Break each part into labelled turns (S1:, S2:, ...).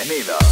S1: Bienvenidos.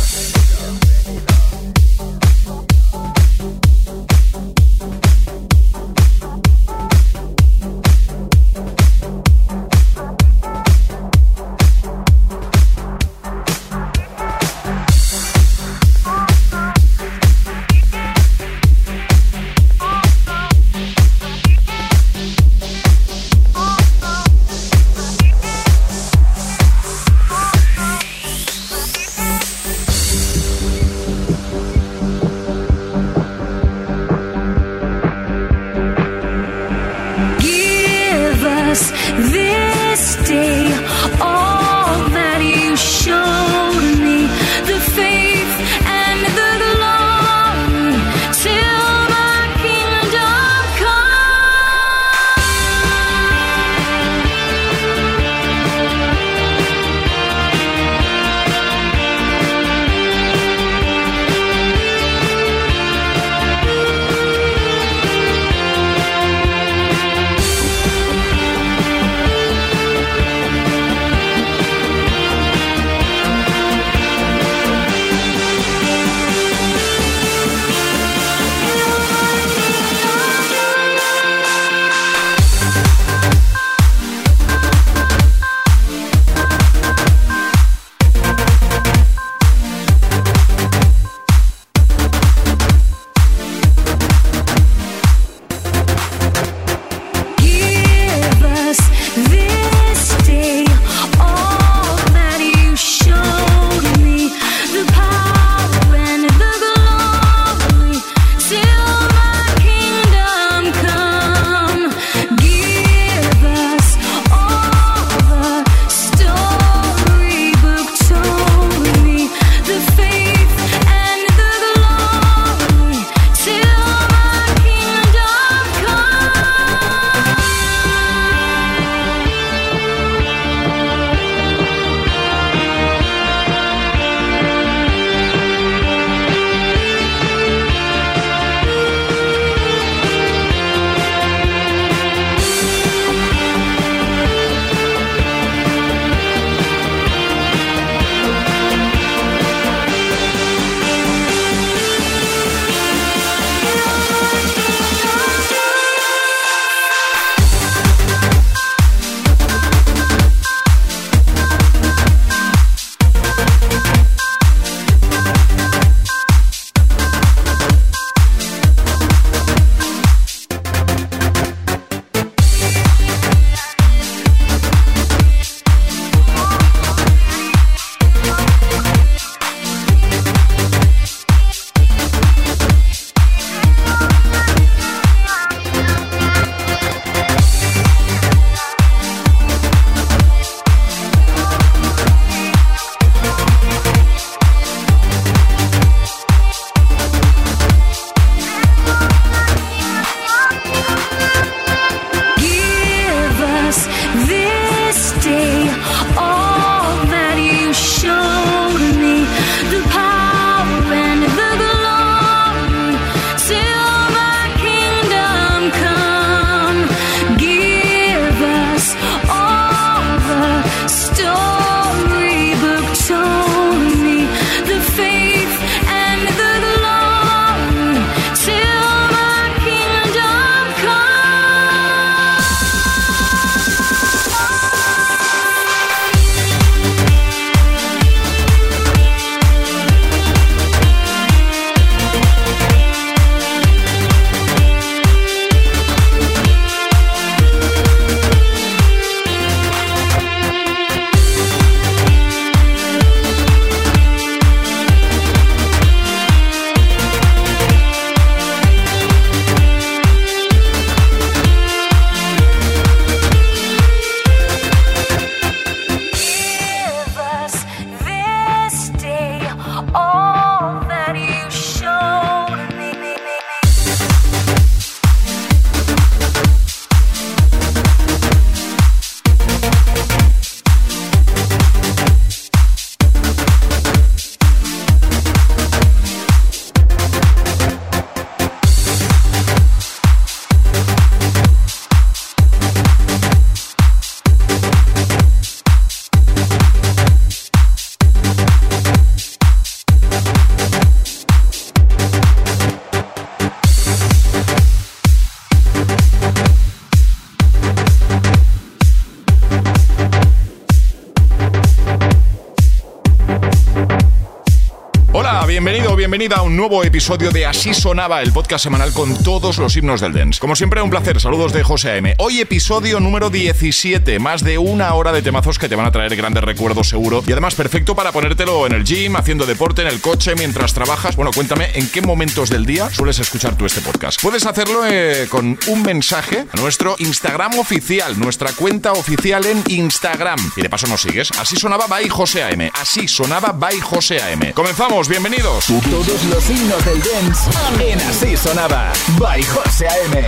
S2: Bienvenida a un nuevo episodio de Así Sonaba, el podcast semanal con todos los himnos del dance. Como siempre, un placer. Saludos de José A.M. Hoy episodio número 17, más de una hora de temazos que te van a traer grandes recuerdos seguro y además perfecto para ponértelo en el gym, haciendo deporte, en el coche, mientras trabajas. Bueno, cuéntame en qué momentos del día sueles escuchar tú este podcast. Puedes hacerlo eh, con un mensaje a nuestro Instagram oficial, nuestra cuenta oficial en Instagram. Y de paso nos sigues. Así sonaba by José A.M. Así sonaba by José A.M. Comenzamos, bienvenidos.
S3: Todos los himnos del dance en Así Sonaba by José A.M.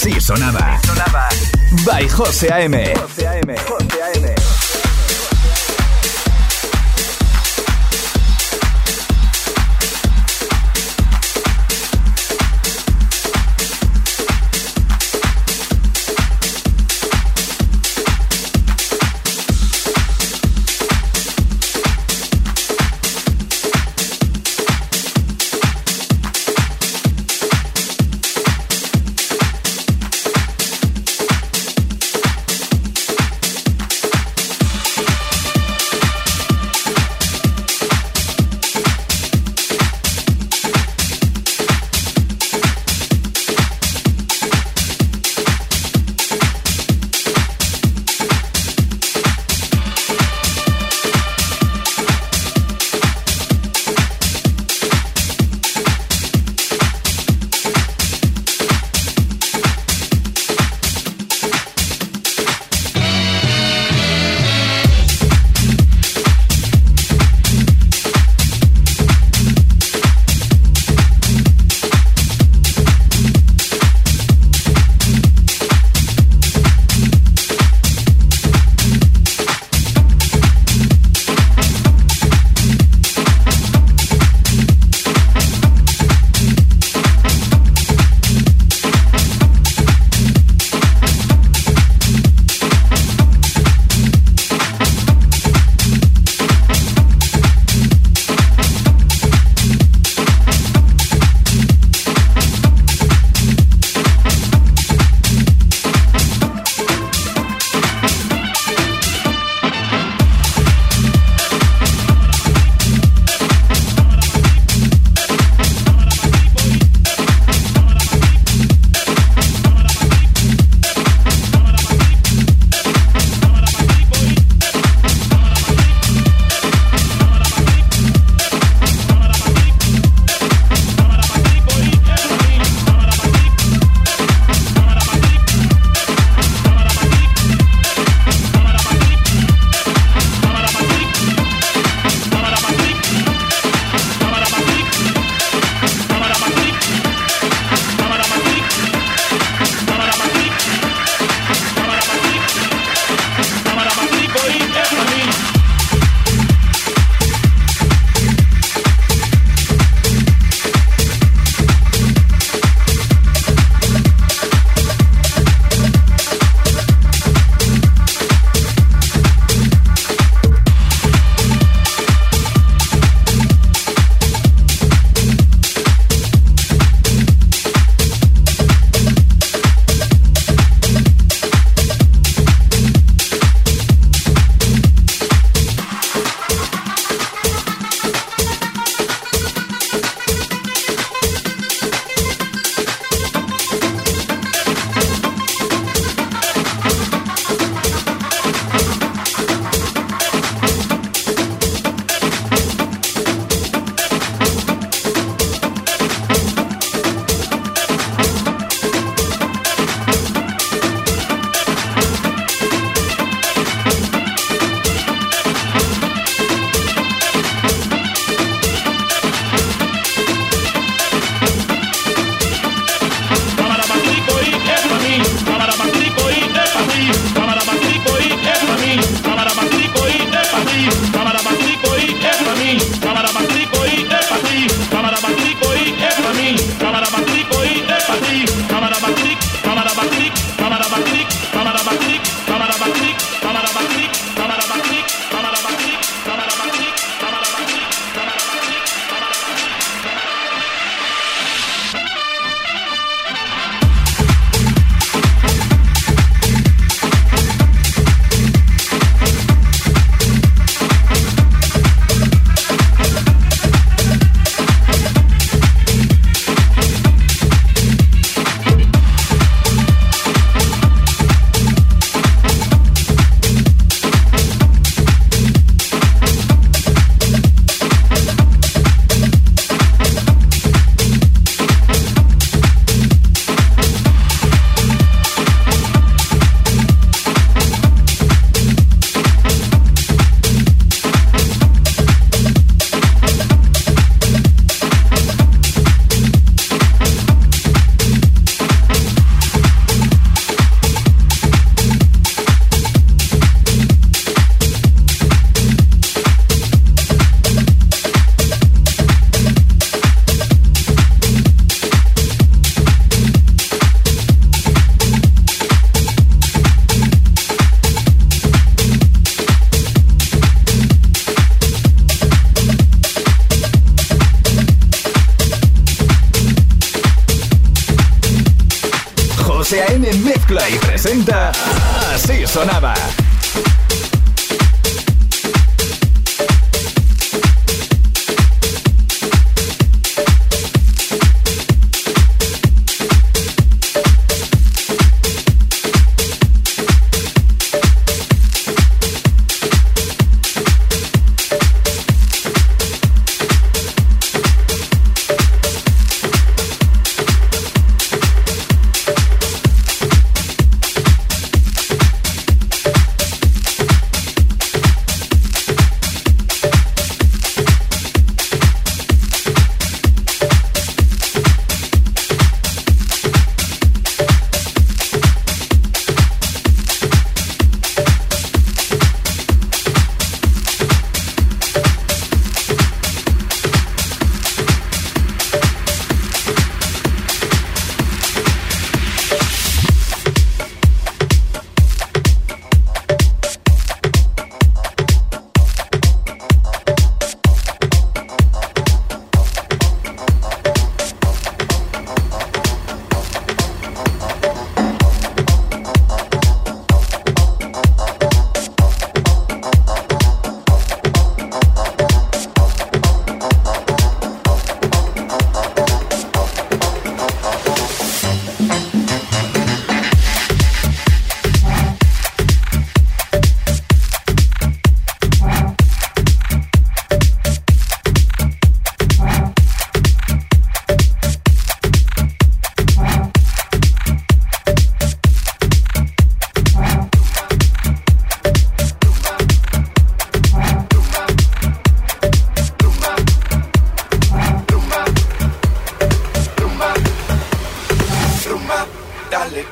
S1: Así sonaba. By José A.M. José A.M.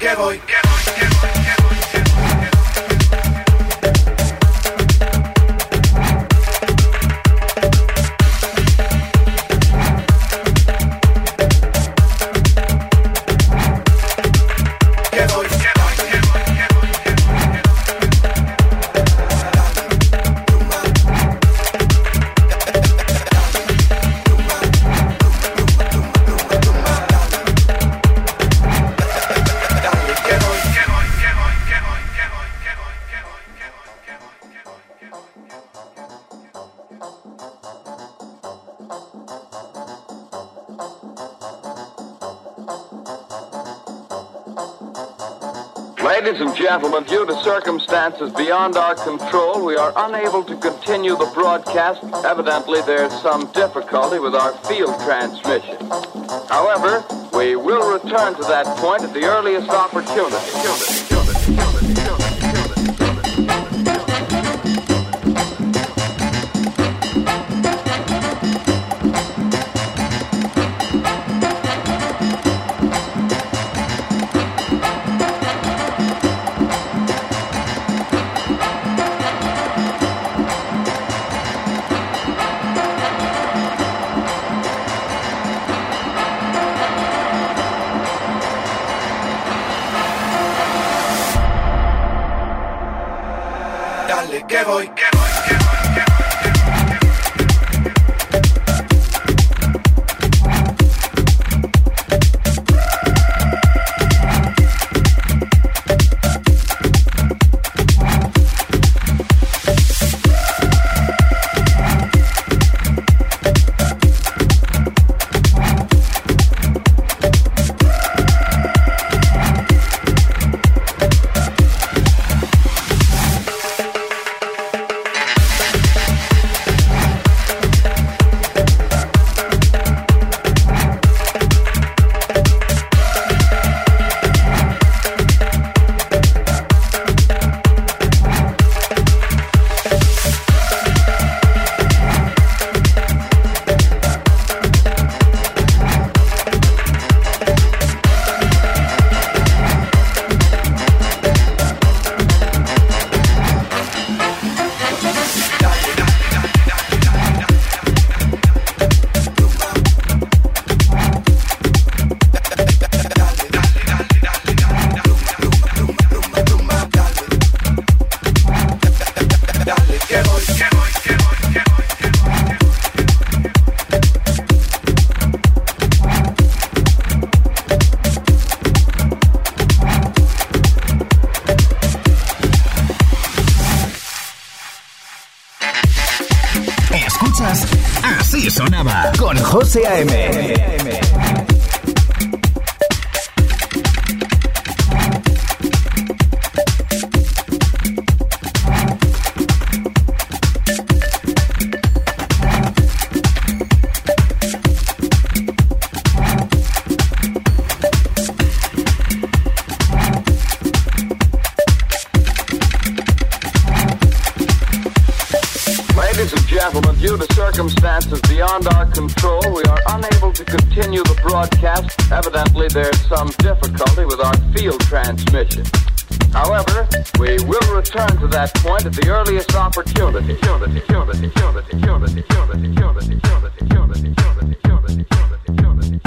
S1: que voy. Que voy, que voy.
S4: Gentlemen, due to circumstances beyond our control, we are unable to continue the broadcast. Evidently, there's some difficulty with our field transmission. However, we will return to that point at the earliest opportunity. mission. However, we will return to that point at the earliest opportunity.
S5: opportunity.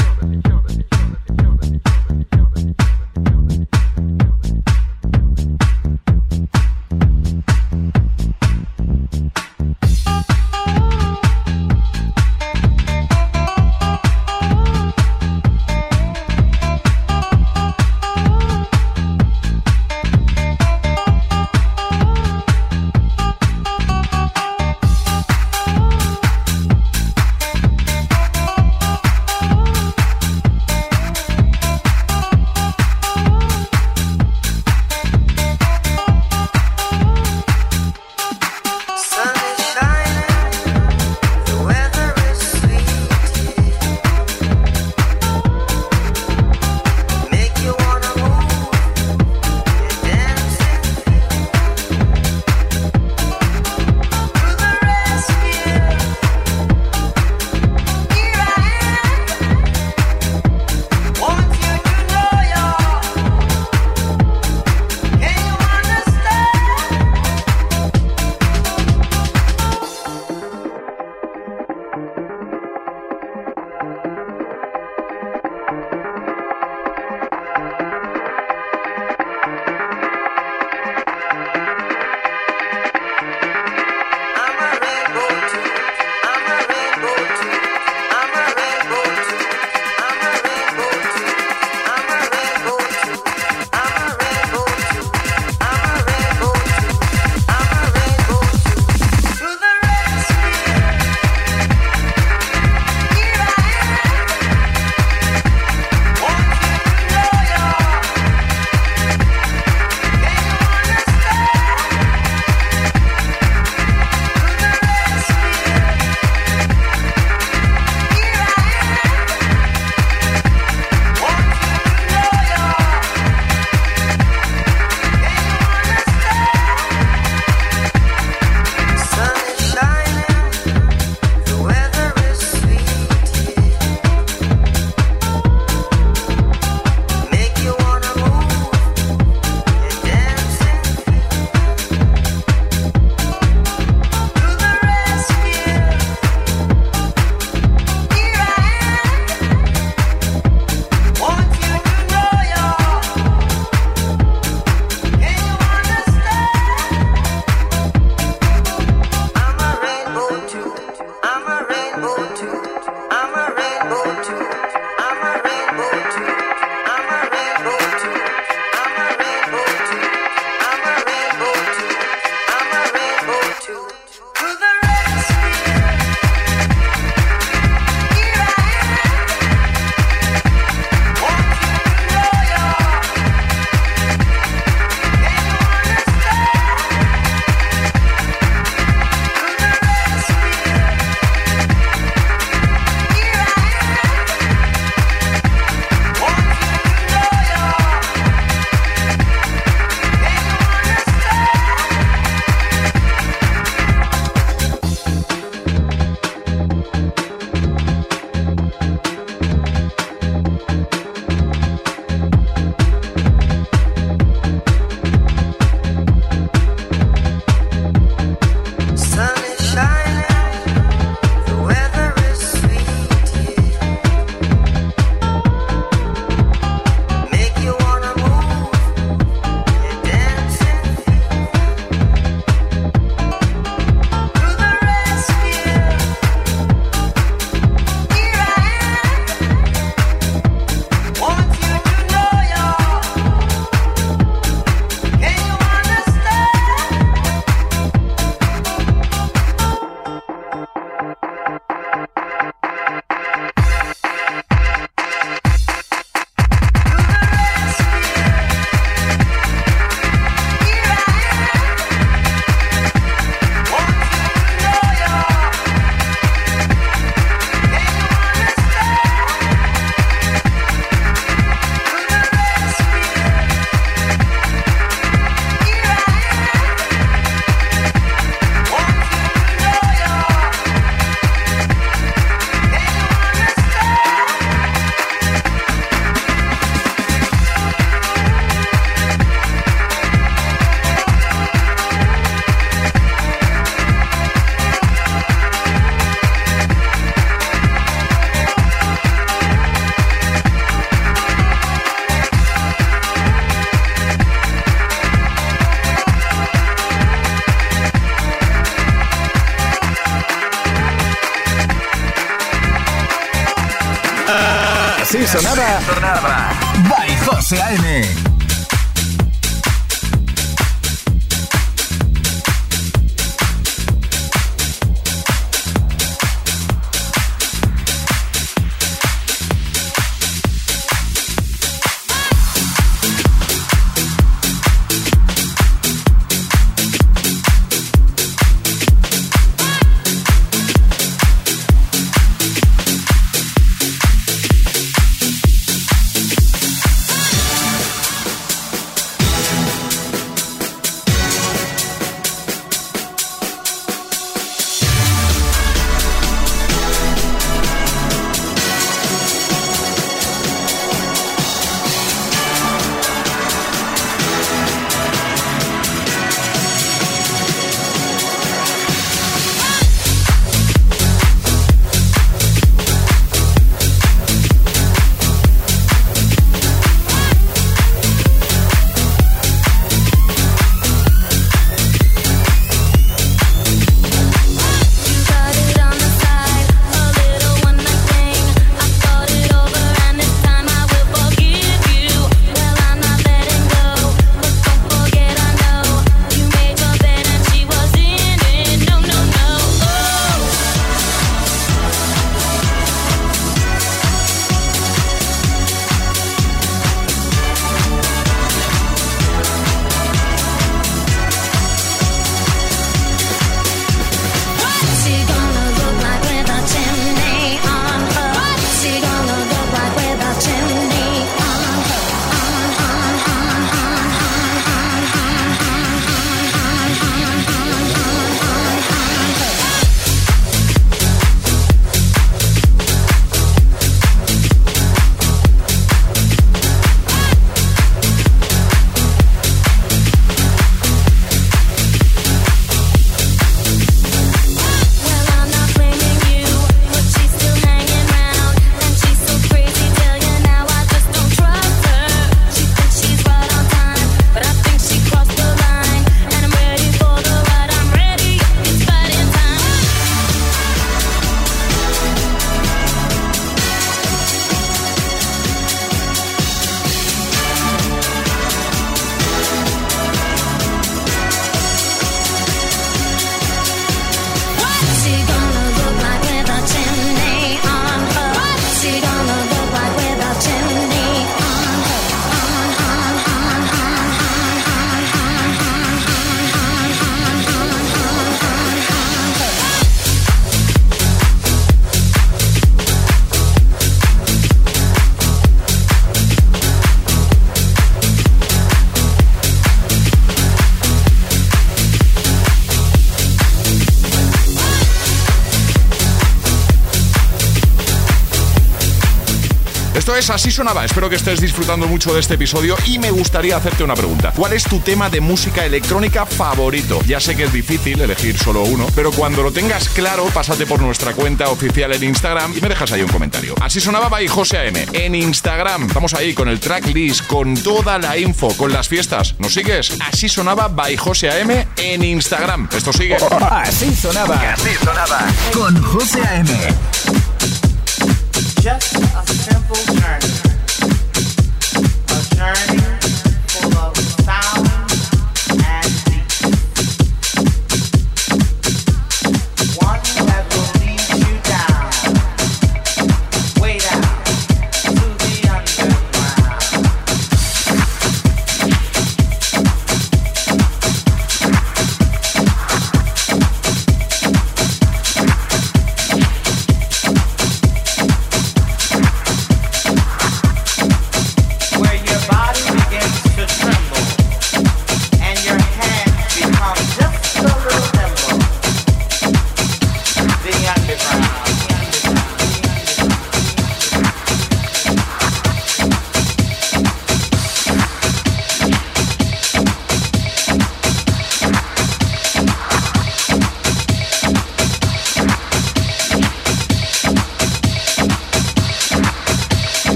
S2: Así sonaba. Espero que estés disfrutando mucho de este episodio y me gustaría hacerte una pregunta. ¿Cuál es tu tema de música electrónica favorito? Ya sé que es difícil elegir solo uno, pero cuando lo tengas claro, pásate por nuestra cuenta oficial en Instagram y me dejas ahí un comentario. Así sonaba by José AM en Instagram. Estamos ahí con el tracklist, con toda la info, con las fiestas. ¿Nos sigues? Así sonaba by José AM en Instagram. Esto sigue.
S5: Así sonaba.
S2: Así sonaba.
S5: Con José AM.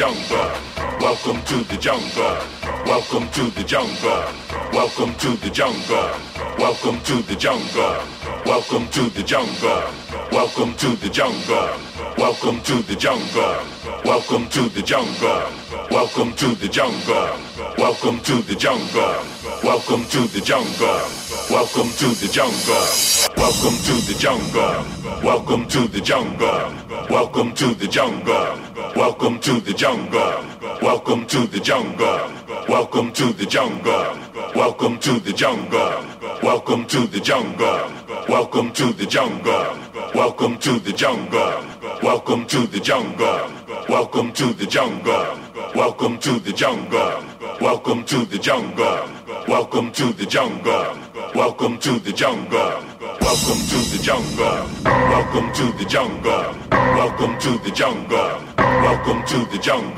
S2: Jungle. Welcome to the jungle. Welcome to the jungle. Welcome to the jungle. Welcome to the jungle. Welcome to the jungle. Welcome to the jungle. Welcome to the jungle. Welcome to the jungle. Welcome to the jungle. Welcome to the jungle. Welcome to the jungle. Welcome to the jungle. Welcome to the jungle. Welcome to the jungle. Welcome to the jungle. Welcome to the jungle. Welcome to the jungle. Welcome to the jungle. Welcome to the jungle. Welcome to the jungle. Welcome to the jungle. Welcome to the jungle. Welcome to the jungle. Welcome to the jungle. Welcome to the jungle. Welcome to the jungle. Welcome to the jungle. Welcome to the jungle. Welcome to the jungle. Welcome to the jungle. Welcome to the jungle. Welcome to the jungle.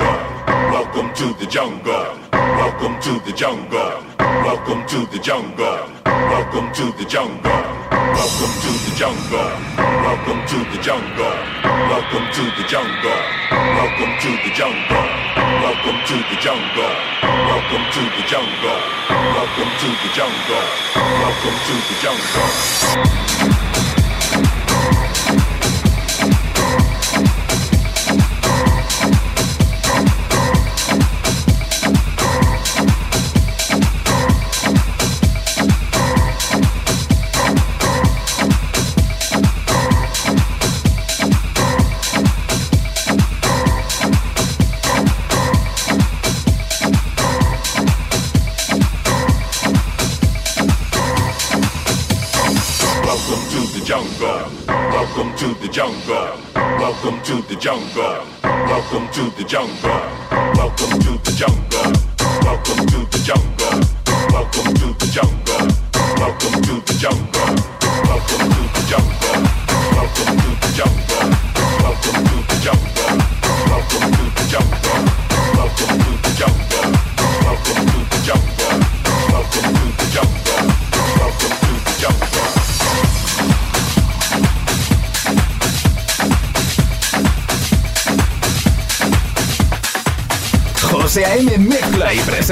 S2: Welcome to the jungle. Welcome to the jungle. Welcome to the jungle. Welcome to the jungle. Welcome to the jungle. Welcome to the jungle. Welcome to the jungle. Welcome to the jungle. Welcome to the jungle. Welcome to the jungle. Welcome to the jungle. Welcome to the jungle. Jungle.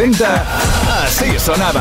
S6: Así sonaba.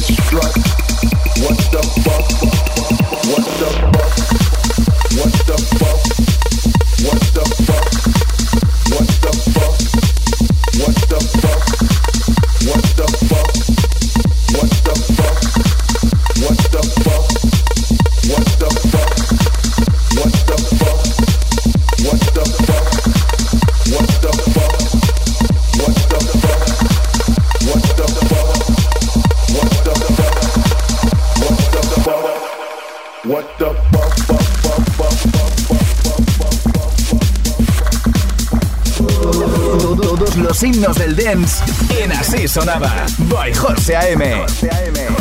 S6: destruction. sonaba by Jorge AM.
S7: Jorge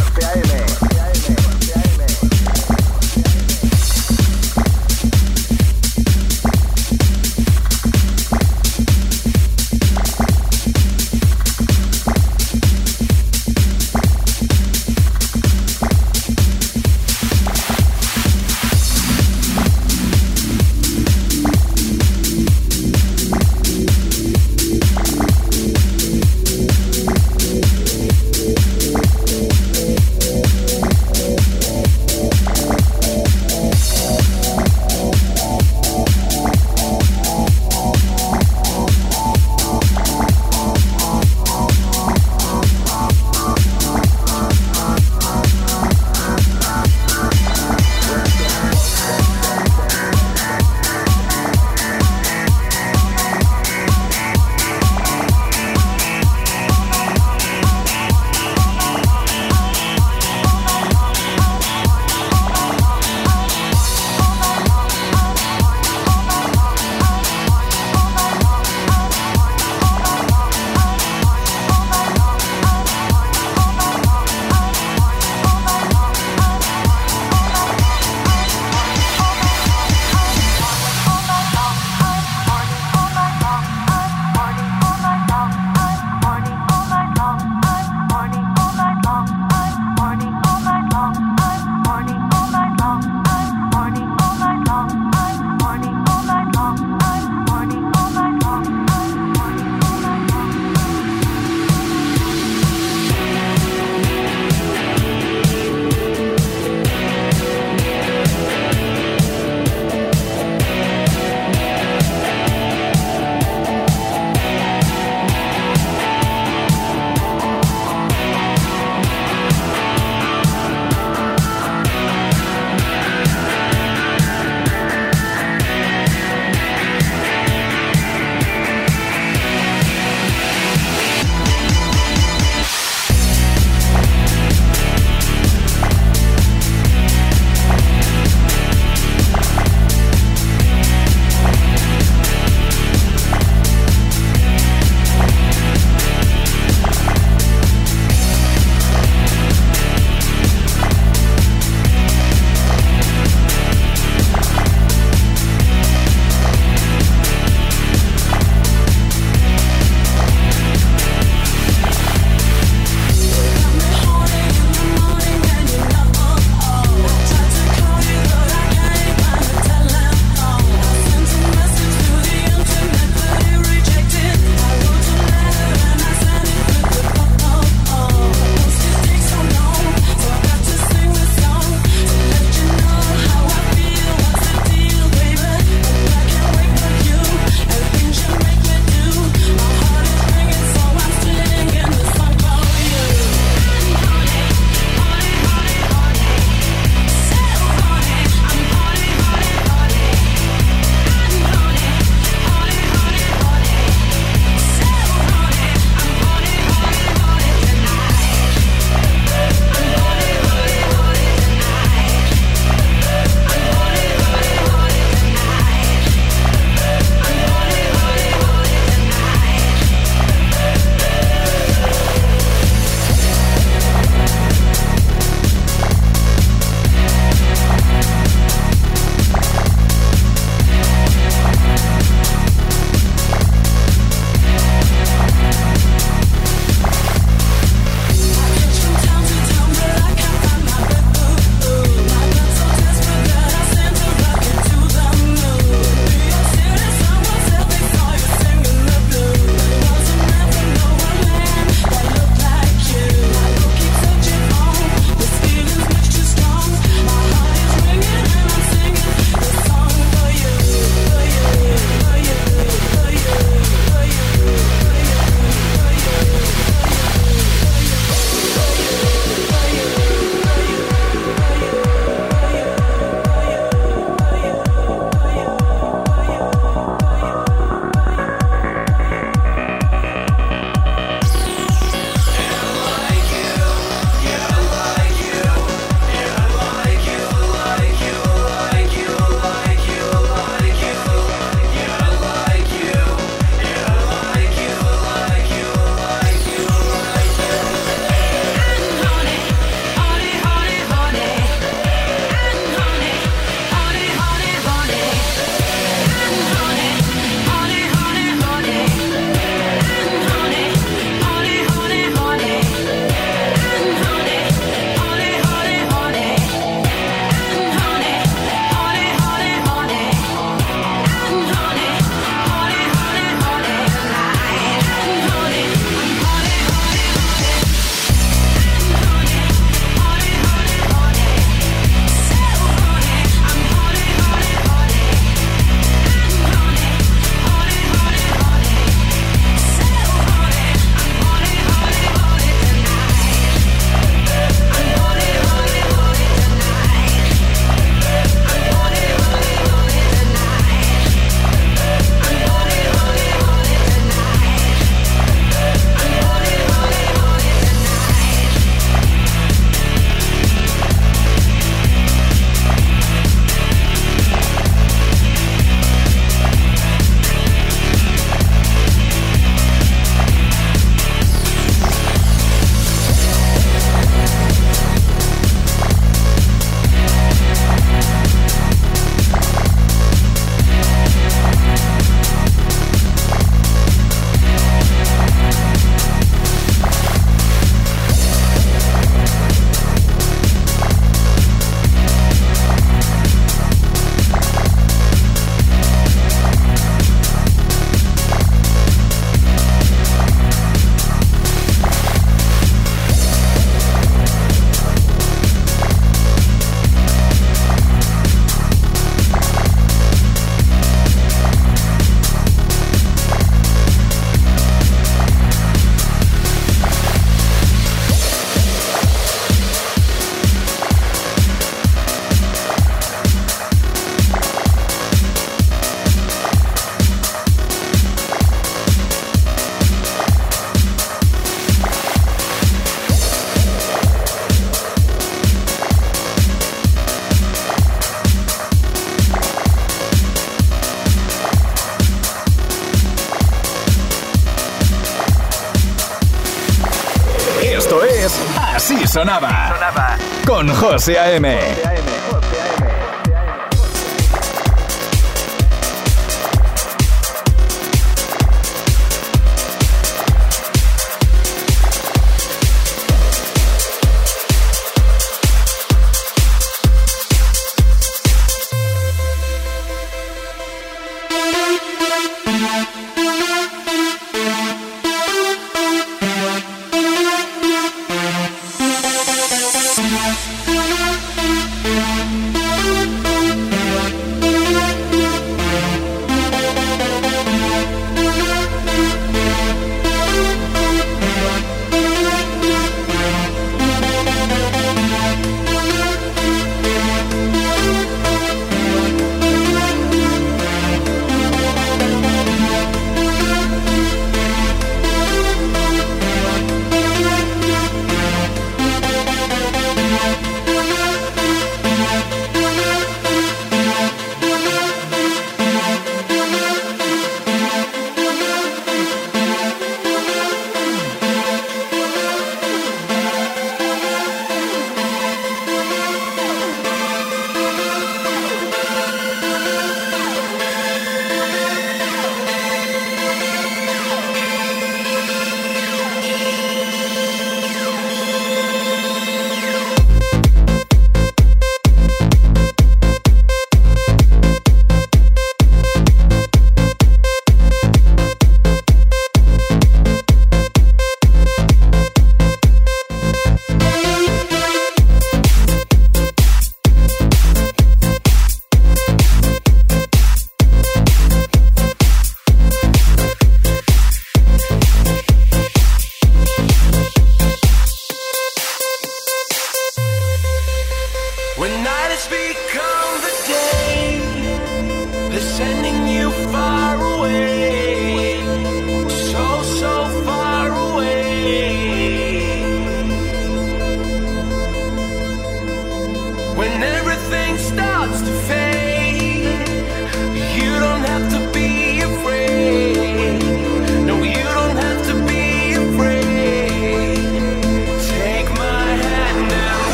S7: Así Sonaba. Con José A.M.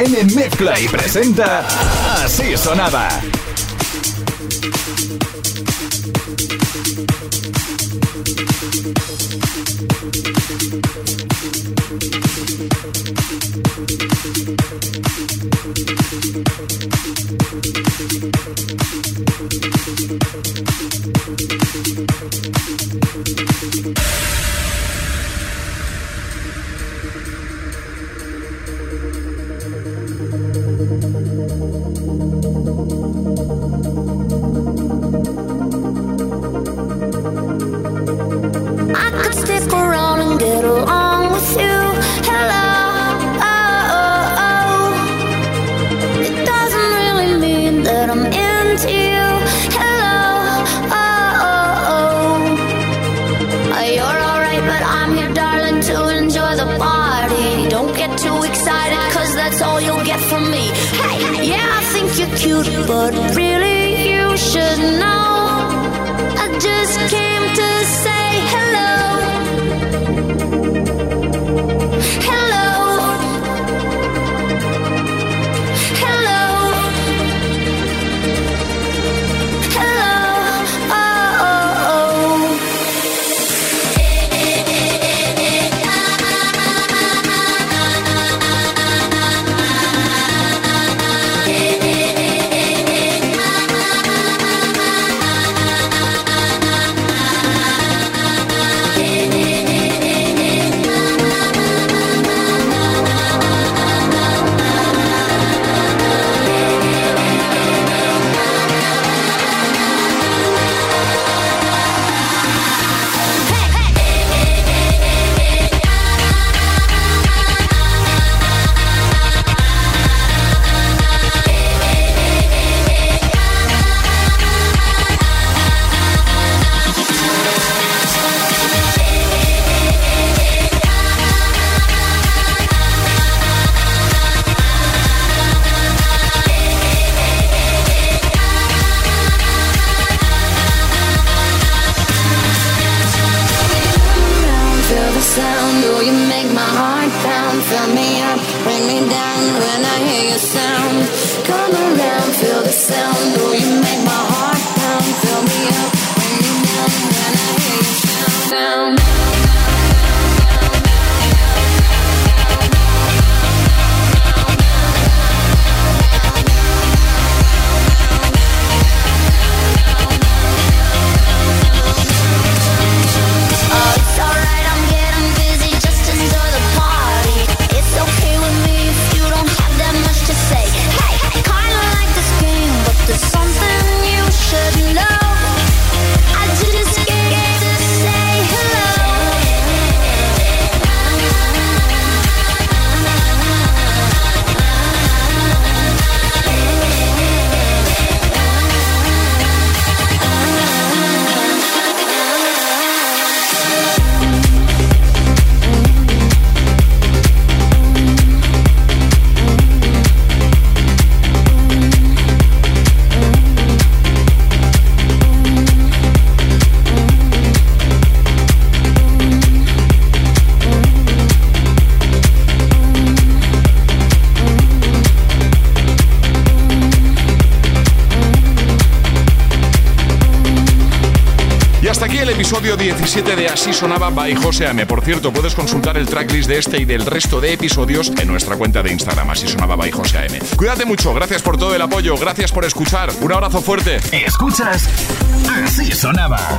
S7: A.M. mezcla y presenta Así Sonaba.
S2: 17 de Así Sonaba by José A.M. Por cierto, puedes consultar el tracklist de este y del resto de episodios en nuestra cuenta de Instagram, Así Sonaba by José A.M. Cuídate mucho, gracias por todo el apoyo, gracias por escuchar. Un abrazo fuerte.
S8: Escuchas Así sonaba.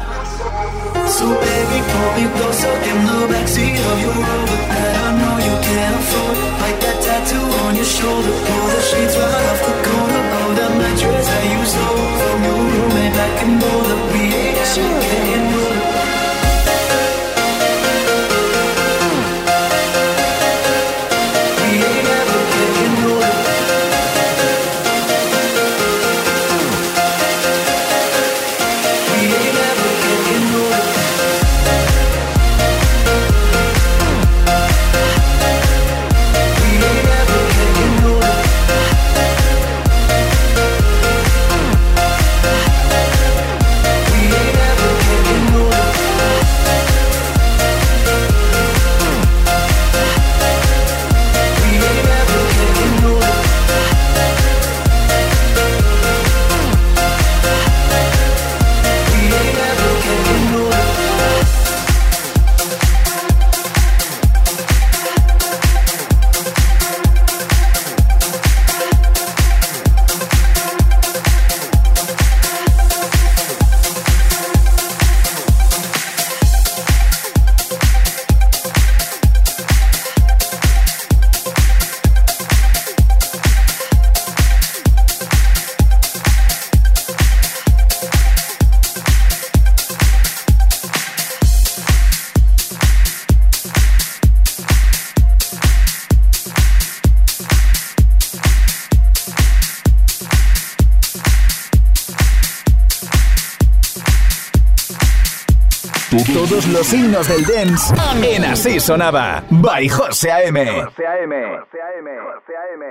S9: So baby, pull me closer in the backseat of your Rover that I know you can't afford. Like
S8: himnos del dance en Así sonaba. By.
S1: José A.M. José A.M. José A.M. José A.M.